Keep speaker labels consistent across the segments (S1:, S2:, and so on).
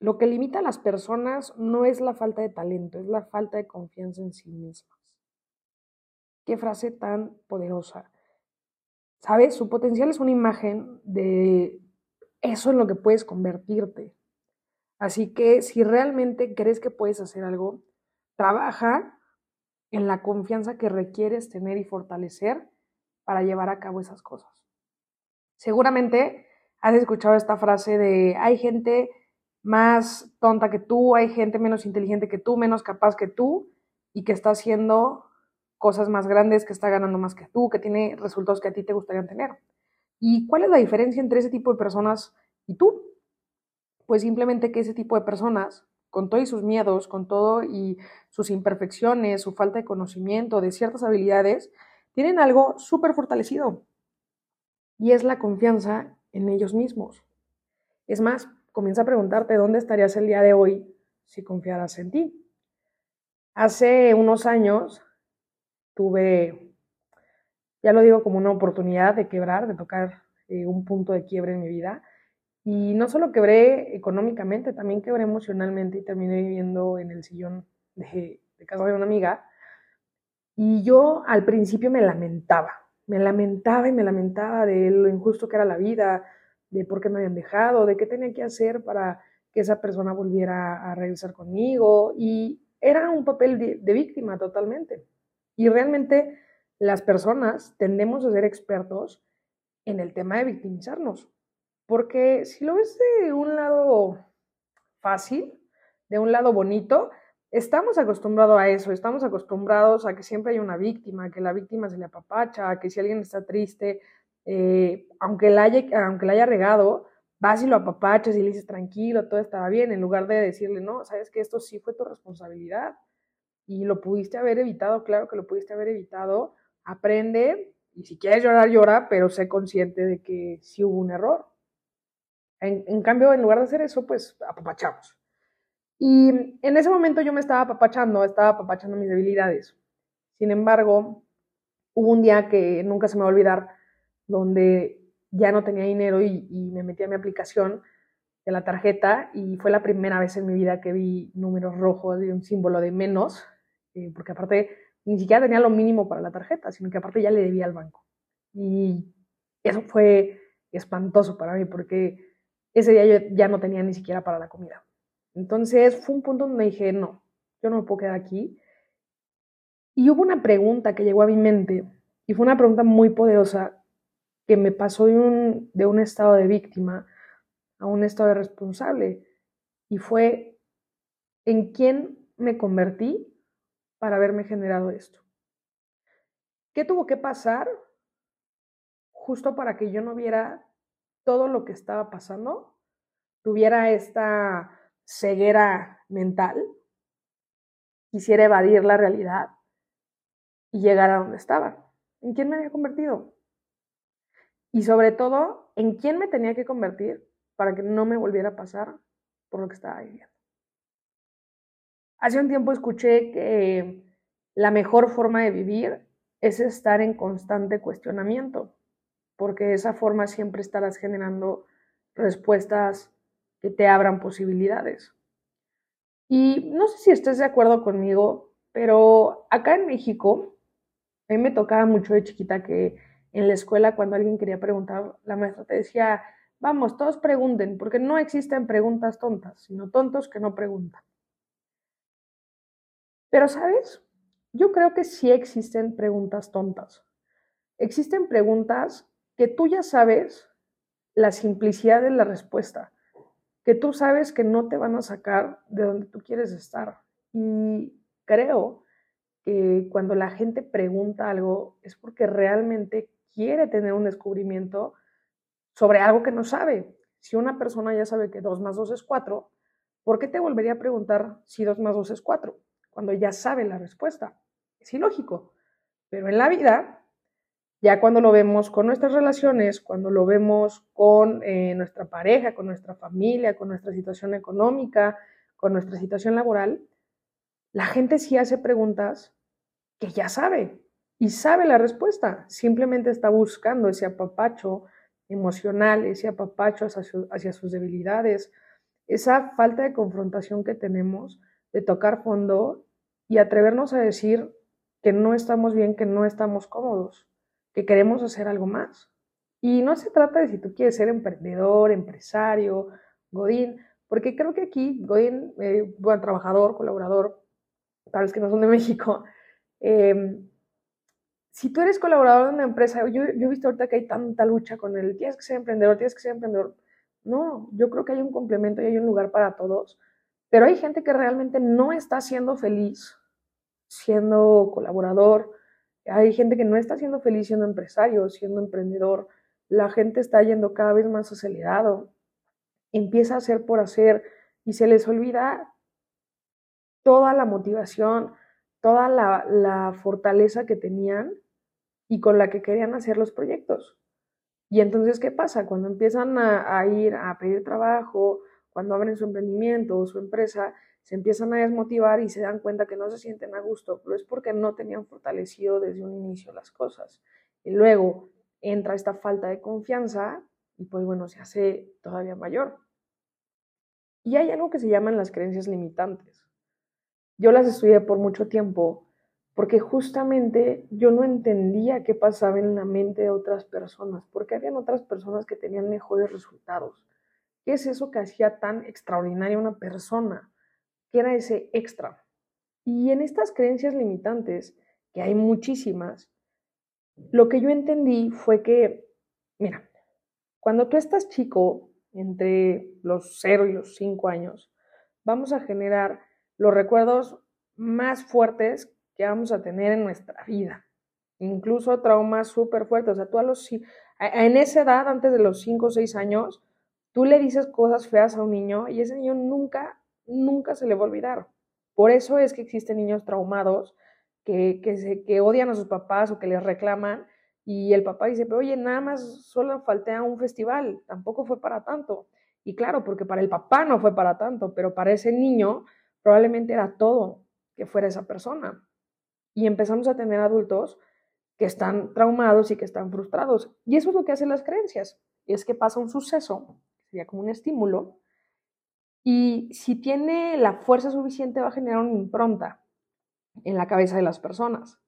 S1: lo que limita a las personas no es la falta de talento, es la falta de confianza en sí mismas. Qué frase tan poderosa. ¿Sabes? Su potencial es una imagen de eso en lo que puedes convertirte. Así que si realmente crees que puedes hacer algo, trabaja en la confianza que requieres tener y fortalecer para llevar a cabo esas cosas. Seguramente has escuchado esta frase de hay gente más tonta que tú, hay gente menos inteligente que tú, menos capaz que tú y que está haciendo cosas más grandes, que está ganando más que tú, que tiene resultados que a ti te gustaría tener. ¿Y cuál es la diferencia entre ese tipo de personas y tú? Pues simplemente que ese tipo de personas, con todos sus miedos, con todo y sus imperfecciones, su falta de conocimiento, de ciertas habilidades, tienen algo súper fortalecido y es la confianza en ellos mismos. Es más, comienza a preguntarte dónde estarías el día de hoy si confiaras en ti. Hace unos años tuve, ya lo digo como una oportunidad de quebrar, de tocar eh, un punto de quiebre en mi vida. Y no solo quebré económicamente, también quebré emocionalmente y terminé viviendo en el sillón de, de casa de una amiga. Y yo al principio me lamentaba, me lamentaba y me lamentaba de lo injusto que era la vida, de por qué me habían dejado, de qué tenía que hacer para que esa persona volviera a regresar conmigo. Y era un papel de, víctima totalmente. Y realmente las personas tendemos a ser expertos en el tema de victimizarnos. Porque si lo ves de un lado fácil, de un lado bonito, estamos acostumbrados a eso, estamos acostumbrados a que siempre hay una víctima, que la víctima se le apapacha, que si alguien está triste, eh, aunque, la haya, aunque la haya regado, vas y lo apapachas y le dices tranquilo, todo estaba bien, en lugar de decirle, no, sabes que esto sí fue tu responsabilidad y lo pudiste haber evitado, claro que lo pudiste haber evitado, aprende y si quieres llorar, llora, pero sé consciente de que sí hubo un error. En, en cambio, en lugar de hacer eso, pues apapachamos. Y en ese momento yo me estaba apapachando, estaba apapachando mis debilidades. Sin embargo, hubo un día que nunca se me va a olvidar, donde ya no tenía dinero y, me metí a mi aplicación de la tarjeta y fue la primera vez en mi vida que vi números rojos y un símbolo de menos, eh, porque aparte ni siquiera tenía lo mínimo para la tarjeta, sino que aparte ya le debía al banco. Y eso fue espantoso para mí porque ese día yo ya no tenía ni siquiera para la comida. Entonces fue un punto donde dije, no, yo no me puedo quedar aquí. Y hubo una pregunta que llegó a mi mente y fue una pregunta muy poderosa que me pasó de un, de un estado de víctima a un estado de responsable. Y fue en quién me convertí para haberme generado esto. ¿Qué tuvo que pasar justo para que yo no viera todo lo que estaba pasando? Tuviera esta ceguera mental, quisiera evadir la realidad y llegar a donde estaba. ¿En quién me había convertido? Y sobre todo, en quién me tenía que convertir para que no me volviera a pasar por lo que estaba viviendo. Hace un tiempo escuché que la mejor forma de vivir es estar en constante cuestionamiento, porque de esa forma siempre estarás generando respuestas que te abran posibilidades. Y no sé si estés de acuerdo conmigo, pero acá en México, a mí me tocaba mucho de chiquita que en la escuela cuando alguien quería preguntar, la maestra te decía, vamos, todos pregunten, porque no existen preguntas tontas, sino tontos que no preguntan. Pero, ¿sabes? Yo creo que sí existen preguntas tontas. Existen preguntas que tú ya sabes la simplicidad de la respuesta, que tú sabes que no te van a sacar de donde tú quieres estar. Y creo que cuando la gente pregunta algo es porque realmente quiere tener un descubrimiento sobre algo que no sabe. Si una persona ya sabe que 2 más 2 es 4, ¿por qué te volvería a preguntar si 2 más 2 es 4 cuando ya sabe la respuesta? Es ilógico. Pero en la vida, ya cuando lo vemos con nuestras relaciones, cuando lo vemos con eh, nuestra pareja, con nuestra familia, con nuestra situación económica, con nuestra situación laboral, la gente sí hace preguntas que ya sabe, y sabe la respuesta, simplemente está buscando ese apapacho emocional, ese apapacho hacia, sus debilidades, esa falta de confrontación que tenemos, de tocar fondo y atrevernos a decir que no estamos bien, que no estamos cómodos, que queremos hacer algo más. Y no se trata de si tú quieres ser emprendedor, empresario, Godín, porque creo que aquí Godín, eh, buen trabajador, colaborador, para los que no son de México, em, si tú eres colaborador de una empresa, yo, he visto ahorita que hay tanta lucha con el tienes que ser emprendedor, tienes que ser emprendedor. No, yo creo que hay un complemento y hay un lugar para todos, pero hay gente que realmente no está siendo feliz siendo colaborador, hay gente que no está siendo feliz siendo empresario, siendo emprendedor, la gente está yendo cada vez más acelerado, empieza a hacer por hacer y se les olvida toda la motivación, toda la, fortaleza que tenían y con la que querían hacer los proyectos. Y entonces, ¿qué pasa? Cuando empiezan a, a, ir a pedir trabajo, cuando abren su emprendimiento o su empresa, se empiezan a desmotivar y se dan cuenta que no se sienten a gusto, pero es porque no tenían fortalecido desde un inicio las cosas. Y luego entra esta falta de confianza y pues bueno, se hace todavía mayor. Y hay algo que se llaman las creencias limitantes. Yo las estudié por mucho tiempo porque justamente yo no entendía qué pasaba en la mente de otras personas, porque habían otras personas que tenían mejores resultados. ¿Qué es eso que hacía tan extraordinaria una persona? ¿Qué era ese extra? Y en estas creencias limitantes, que hay muchísimas, lo que yo entendí fue que, mira, cuando tú estás chico, entre los 0 y los 5 años, vamos a generar los recuerdos más fuertes que vamos a tener en nuestra vida. Incluso traumas súper fuertes. O sea, tú a los, en esa edad, antes de los 5 o 6 años, tú le dices cosas feas a un niño y ese niño nunca, nunca se le va a olvidar. Por eso es que existen niños traumados que, que, odian a sus papás o que les reclaman y el papá dice, pero oye, nada más solo falté a un festival, tampoco fue para tanto. Y claro, porque para el papá no fue para tanto, pero para ese niño probablemente era todo que fuera esa persona. Y empezamos a tener adultos que están traumados y que están frustrados. Y eso es lo que hacen las creencias. Es que pasa un suceso, sería como un estímulo, y si tiene la fuerza suficiente va a generar una impronta en la cabeza de las personas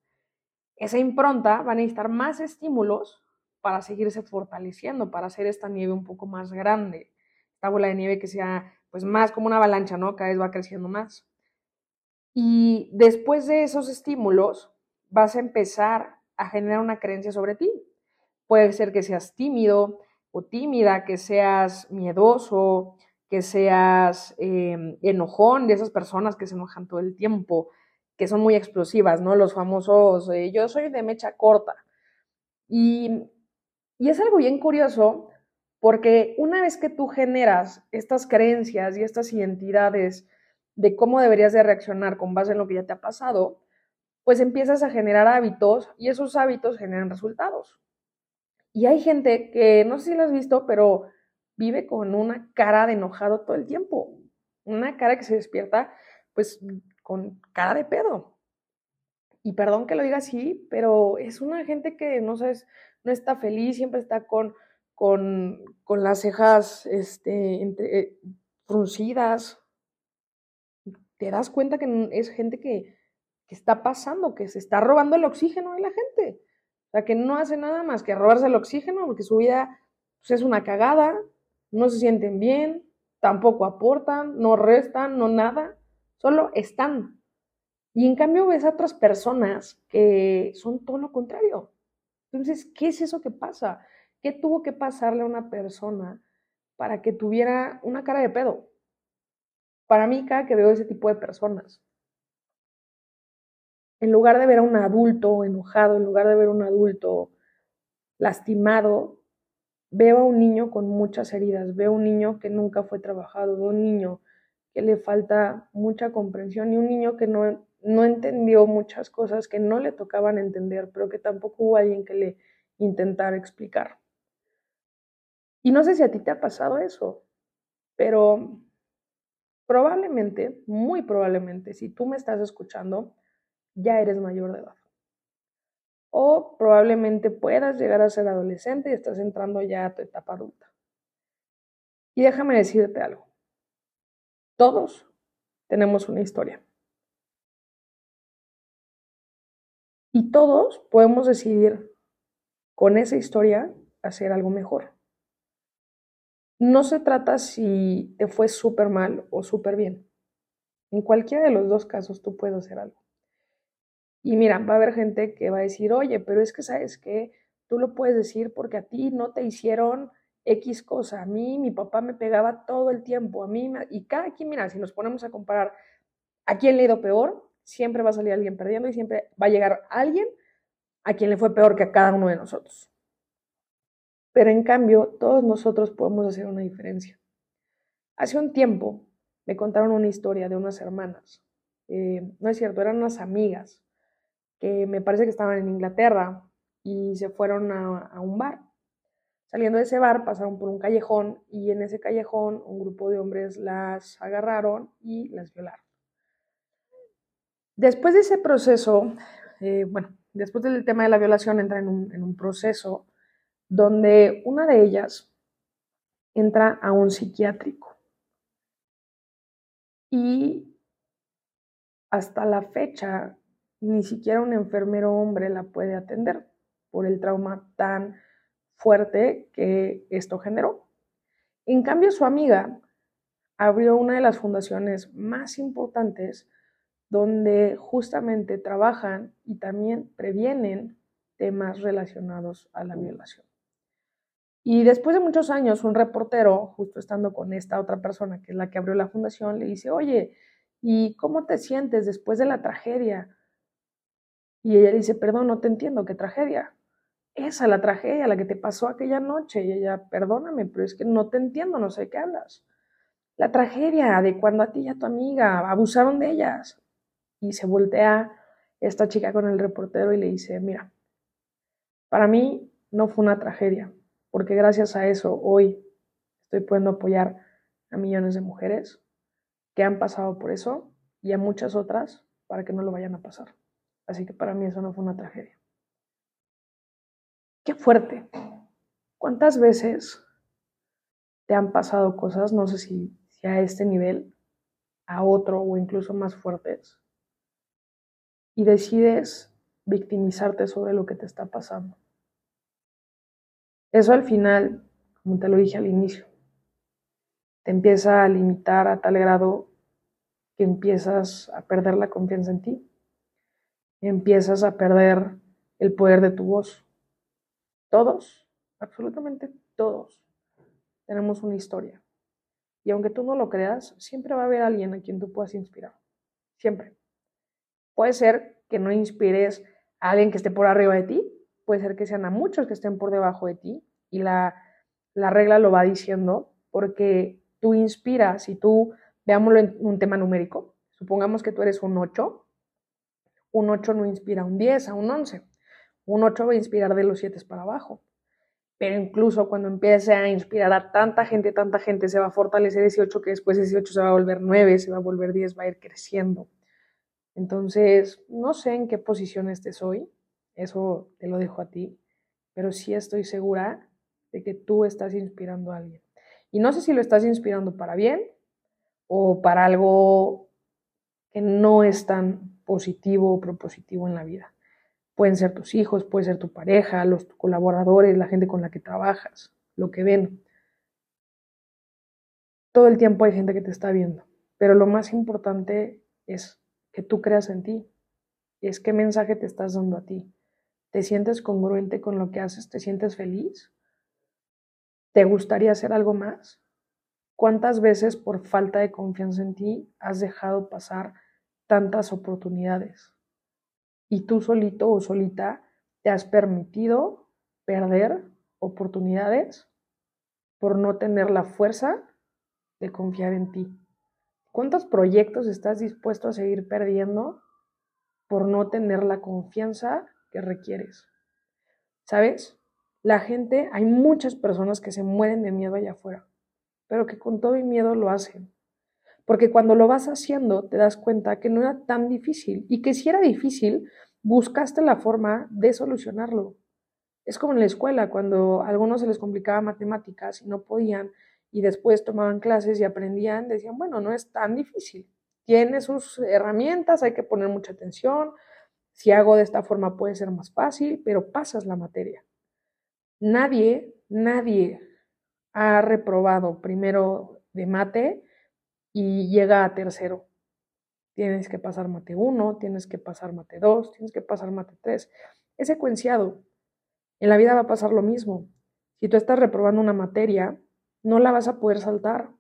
S1: esa impronta va a necesitar más estímulos para seguirse fortaleciendo, para hacer esta nieve un poco más grande, esta bola de nieve que sea pues más como una avalancha, ¿no? Cada vez va creciendo más. Y después de esos estímulos vas a empezar a generar una creencia sobre ti. Puede ser que seas tímido o tímida, que seas miedoso, que seas eh, enojón de esas personas que se enojan todo el tiempo, que son muy explosivas, ¿no? Los famosos, eh, yo soy de mecha corta. Y, y es algo bien curioso porque una vez que tú generas estas creencias y estas identidades de cómo deberías de reaccionar con base en lo que ya te ha pasado, pues empiezas a generar hábitos y esos hábitos generan resultados. Y hay gente que, no sé si lo has visto, pero vive con una cara de enojado todo el tiempo. Una cara que se despierta, pues con cara de pedo. Y perdón que lo diga así, pero es una gente que no sabes, no está feliz, siempre está con, con, con las cejas este, eh, fruncidas. Te das cuenta que es gente que, que está pasando, que se está robando el oxígeno de la gente. O sea, que no hace nada más que robarse el oxígeno, porque su vida pues, es una cagada, no se sienten bien, tampoco aportan, no restan, no nada solo están. Y en cambio ves a otras personas que son todo lo contrario. Entonces, ¿qué es eso que pasa? ¿Qué tuvo que pasarle a una persona para que tuviera una cara de pedo? Para mí, cada que veo ese tipo de personas, en lugar de ver a un adulto enojado, en lugar de ver a un adulto lastimado, veo a un niño con muchas heridas, veo a un niño que nunca fue trabajado, veo a un niño que le falta mucha comprensión y un niño que no, no entendió muchas cosas que no le tocaban entender, pero que tampoco hubo alguien que le intentara explicar. Y no sé si a ti te ha pasado eso, pero probablemente, muy probablemente, si tú me estás escuchando, ya eres mayor de edad. O probablemente puedas llegar a ser adolescente y estás entrando ya a tu etapa adulta. Y déjame decirte algo Todos tenemos una historia. Y todos podemos decidir con esa historia hacer algo mejor. No se trata si te fue súper mal o súper bien. En cualquiera de los dos casos tú puedes hacer algo. Y mira, va a haber gente que va a decir, oye, pero es que sabes que tú lo puedes decir porque a ti no te hicieron X cosa. A mí mi papá me pegaba todo el tiempo. A mí, y cada quien, mira, si nos ponemos a comparar a quién le ha ido peor, siempre va a salir alguien perdiendo y siempre va a llegar alguien a quien le fue peor que a cada uno de nosotros. Pero en cambio, todos nosotros podemos hacer una diferencia. Hace un tiempo me contaron una historia de unas hermanas. Eh, no es cierto, eran unas amigas que me parece que estaban en Inglaterra y se fueron a, un bar. Saliendo de ese bar pasaron por un callejón y en ese callejón un grupo de hombres las agarraron y las violaron. Después de ese proceso, eh, bueno, después del tema de la violación entra en un, proceso donde una de ellas entra a un psiquiátrico. Y hasta la fecha, ni siquiera un enfermero hombre la puede atender por el trauma tan fuerte que esto generó. En cambio, su amiga abrió una de las fundaciones más importantes donde justamente trabajan y también previenen temas relacionados a la violación. Y después de muchos años, un reportero, justo estando con esta otra persona, que es la que abrió la fundación, le dice, oye, ¿y cómo te sientes después de la tragedia? Y ella dice, perdón, no te entiendo, ¿qué tragedia? Esa, la tragedia, la que te pasó aquella noche. Y ella, perdóname, pero es que no te entiendo, no sé qué hablas. La tragedia de cuando a ti y a tu amiga abusaron de ellas y se voltea esta chica con el reportero y le dice, mira, para mí no fue una tragedia, porque gracias a eso hoy estoy pudiendo apoyar a millones de mujeres que han pasado por eso y a muchas otras para que no lo vayan a pasar. Así que para mí eso no fue una tragedia. Qué fuerte. ¿Cuántas veces te han pasado cosas, no sé si, si a este nivel, a otro o incluso más fuertes, y decides victimizarte sobre lo que te está pasando. Eso al final, como te lo dije al inicio, te empieza a limitar a tal grado que empiezas a perder la confianza en ti, empiezas a perder el poder de tu voz. Todos, absolutamente todos, tenemos una historia. Y aunque tú no lo creas, siempre va a haber alguien a quien tú puedas inspirar. Siempre. Puede ser que no inspires a alguien que esté por arriba de ti, puede ser que sean a muchos que estén por debajo de ti y la, la regla lo va diciendo porque tú inspiras y tú, veámoslo en un tema numérico, supongamos que tú eres un 8, un 8 no inspira a un 10, a un 11, un 8 va a inspirar de los 7 para abajo. Pero incluso cuando empiece a inspirar a tanta gente, tanta gente, se va a fortalecer ese 8 que después ese 8 se va a volver 9, se va a volver 10, va a ir creciendo. Entonces, no sé en qué posición estés hoy, eso te lo dejo a ti, pero sí estoy segura de que tú estás inspirando a alguien. Y no sé si lo estás inspirando para bien o para algo que no es tan positivo o propositivo en la vida. Pueden ser tus hijos, puede ser tu pareja, los colaboradores, la gente con la que trabajas, lo que ven. Todo el tiempo hay gente que te está viendo, pero lo más importante es que tú creas en ti. Es qué mensaje te estás dando a ti. ¿Te sientes congruente con lo que haces? ¿Te sientes feliz? ¿Te gustaría hacer algo más? ¿Cuántas veces por falta de confianza en ti has dejado pasar tantas oportunidades? Y tú solito o solita te has permitido perder oportunidades por no tener la fuerza de confiar en ti. ¿Cuántos proyectos estás dispuesto a seguir perdiendo por no tener la confianza que requieres? ¿Sabes? La gente, hay muchas personas que se mueren de miedo allá afuera, pero que con todo y miedo lo hacen. Porque cuando lo vas haciendo te das cuenta que no era tan difícil y que si era difícil, buscaste la forma de solucionarlo. Es como en la escuela, cuando a algunos se les complicaba matemáticas y no podían, y después tomaban clases y aprendían, decían, bueno, no es tan difícil. Tiene sus herramientas, hay que poner mucha atención. Si hago de esta forma puede ser más fácil, pero pasas la materia. Nadie, nadie ha reprobado primero de mate y llega a tercero. Tienes que pasar mate 1, tienes que pasar mate 2, tienes que pasar mate 3. Es secuenciado. En la vida va a pasar lo mismo. Si tú estás reprobando una materia, no la vas a poder saltar.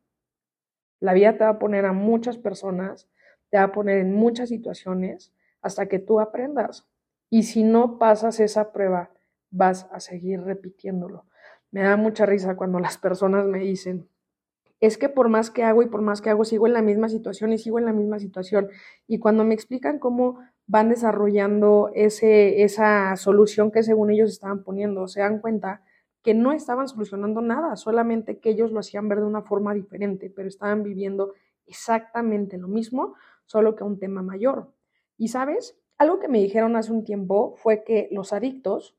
S1: La vida te va a poner a muchas personas, te va a poner en muchas situaciones hasta que tú aprendas. Y si no pasas esa prueba, vas a seguir repitiéndolo. Me da mucha risa cuando las personas me dicen, es que por más que hago y por más que hago, sigo en la misma situación y sigo en la misma situación. Y cuando me explican cómo van desarrollando ese, esa solución que según ellos estaban poniendo, se dan cuenta que no estaban solucionando nada, solamente que ellos lo hacían ver de una forma diferente, pero estaban viviendo exactamente lo mismo, solo que un tema mayor. Y sabes, algo que me dijeron hace un tiempo fue que los adictos,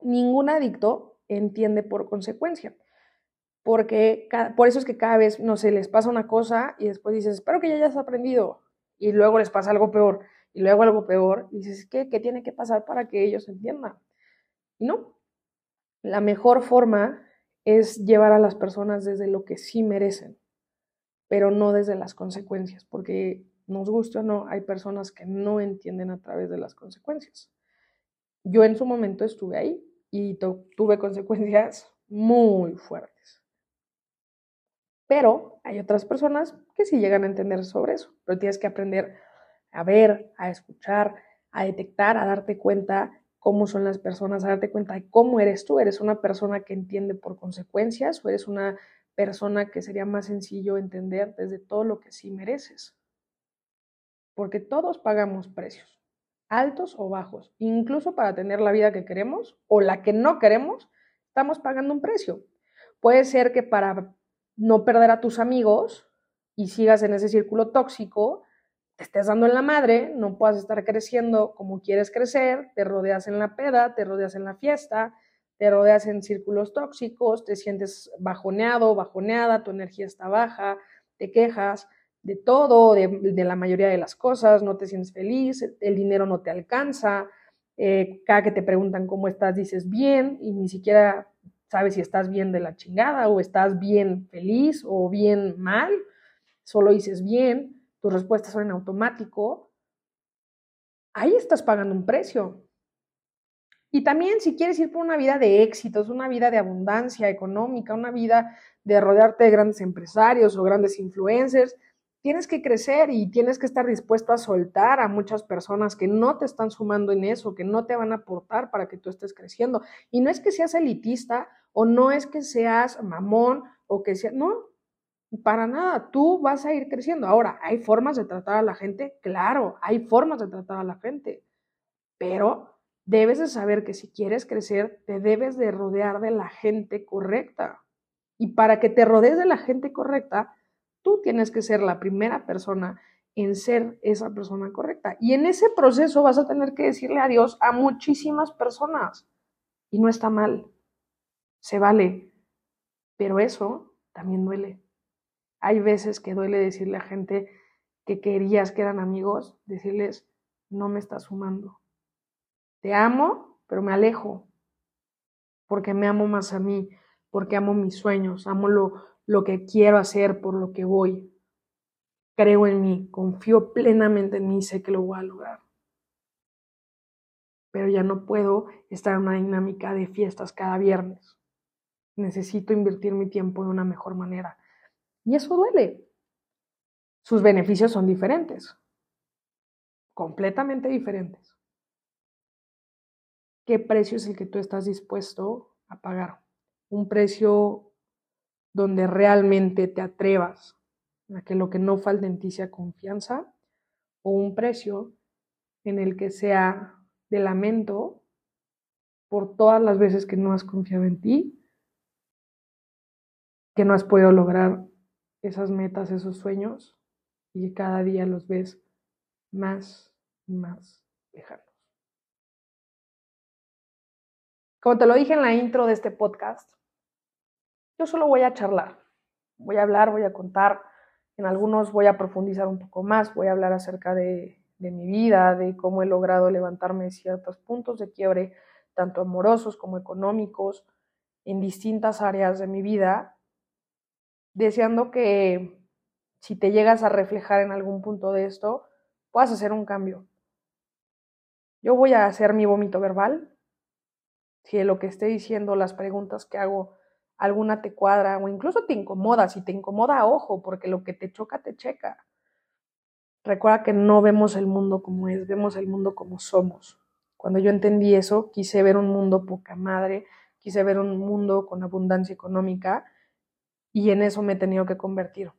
S1: ningún adicto entiende por consecuencia. Porque por eso es que cada vez, no sé, les pasa una cosa y después dices, espero que ya hayas aprendido. Y luego les pasa algo peor y luego algo peor. Y dices, ¿qué, ¿qué tiene que pasar para que ellos entiendan? Y no, la mejor forma es llevar a las personas desde lo que sí merecen, pero no desde las consecuencias, porque nos gusta o no, hay personas que no entienden a través de las consecuencias. Yo en su momento estuve ahí y tuve consecuencias muy fuertes. Pero hay otras personas que sí llegan a entender sobre eso, pero tienes que aprender a ver, a escuchar, a detectar, a darte cuenta cómo son las personas, a darte cuenta de cómo eres tú. ¿Eres una persona que entiende por consecuencias o eres una persona que sería más sencillo entender desde todo lo que sí mereces? Porque todos pagamos precios, altos o bajos. Incluso para tener la vida que queremos o la que no queremos, estamos pagando un precio. Puede ser que para no perder a tus amigos y sigas en ese círculo tóxico, te estés dando en la madre, no puedas estar creciendo como quieres crecer, te rodeas en la peda, te rodeas en la fiesta, te rodeas en círculos tóxicos, te sientes bajoneado, bajoneada, tu energía está baja, te quejas de todo, de, la mayoría de las cosas, no te sientes feliz, el dinero no te alcanza, eh, cada que te preguntan cómo estás dices bien y ni siquiera sabes si estás bien de la chingada o estás bien feliz o bien mal, solo dices bien tus respuestas son en automático, ahí estás pagando un precio. Y también si quieres ir por una vida de éxitos, una vida de abundancia económica, una vida de rodearte de grandes empresarios o grandes influencers, tienes que crecer y tienes que estar dispuesto a soltar a muchas personas que no te están sumando en eso, que no te van a aportar para que tú estés creciendo. Y no es que seas elitista o no es que seas mamón o que sea, no, para nada, tú vas a ir creciendo. Ahora, ¿hay formas de tratar a la gente? Claro, hay formas de tratar a la gente, pero debes de saber que si quieres crecer, te debes de rodear de la gente correcta. Y para que te rodees de la gente correcta, tú tienes que ser la primera persona en ser esa persona correcta. Y en ese proceso vas a tener que decirle adiós a muchísimas personas. Y no está mal, se vale, pero eso también duele. Hay veces que duele decirle a gente que querías que eran amigos, decirles, no me estás sumando. Te amo, pero me alejo, porque me amo más a mí, porque amo mis sueños, amo lo, lo que quiero hacer, por lo que voy. Creo en mí, confío plenamente en mí, sé que lo voy a lograr. Pero ya no puedo estar en una dinámica de fiestas cada viernes. Necesito invertir mi tiempo de una mejor manera. Y eso duele. Sus beneficios son diferentes, completamente diferentes. ¿Qué precio es el que tú estás dispuesto a pagar? Un precio donde realmente te atrevas a que lo que no falte en ti sea confianza o un precio en el que sea de lamento por todas las veces que no has confiado en ti, que no has podido lograr esas metas, esos sueños, y cada día los ves más y más lejanos. Como te lo dije en la intro de este podcast, yo solo voy a charlar. voy a hablar, voy a contar, en algunos voy a profundizar un poco más, voy a hablar acerca de, de mi vida, de cómo he logrado levantarme de ciertos puntos de quiebre, tanto amorosos como económicos, en distintas áreas de mi vida, deseando que si te llegas a reflejar en algún punto de esto, puedas hacer un cambio. Yo voy a hacer mi vómito verbal. Si de lo que esté diciendo, las preguntas que hago, alguna te cuadra o incluso te incomoda. Si te incomoda, ojo, porque lo que te choca, te checa. Recuerda que no vemos el mundo como es, vemos el mundo como somos. Cuando yo entendí eso, quise ver un mundo poca madre, quise ver un mundo con abundancia económica y en eso me he tenido que convertir,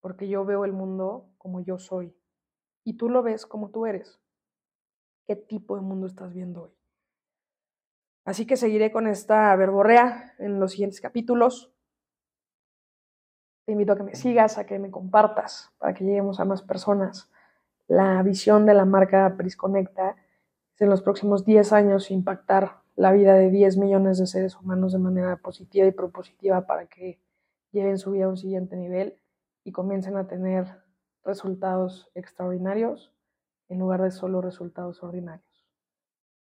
S1: porque yo veo el mundo como yo soy y tú lo ves como tú eres. ¿Qué tipo de mundo estás viendo hoy? Así que seguiré con esta verborrea en los siguientes capítulos. Te invito a que me sigas, a que me compartas para que lleguemos a más personas. La visión de la marca Prisconecta es en los próximos 10 años impactar la vida de 10 millones de seres humanos de manera positiva y propositiva para que lleven su vida a un siguiente nivel y comiencen a tener resultados extraordinarios en lugar de solo resultados ordinarios.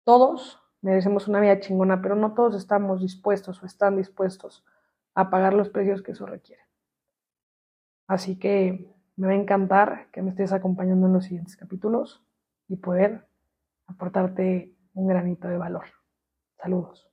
S1: Todos merecemos una vida chingona, pero no todos estamos dispuestos o están dispuestos a pagar los precios que eso requiere. Así que me va a encantar que me estés acompañando en los siguientes capítulos y poder aportarte un granito de valor. Saludos.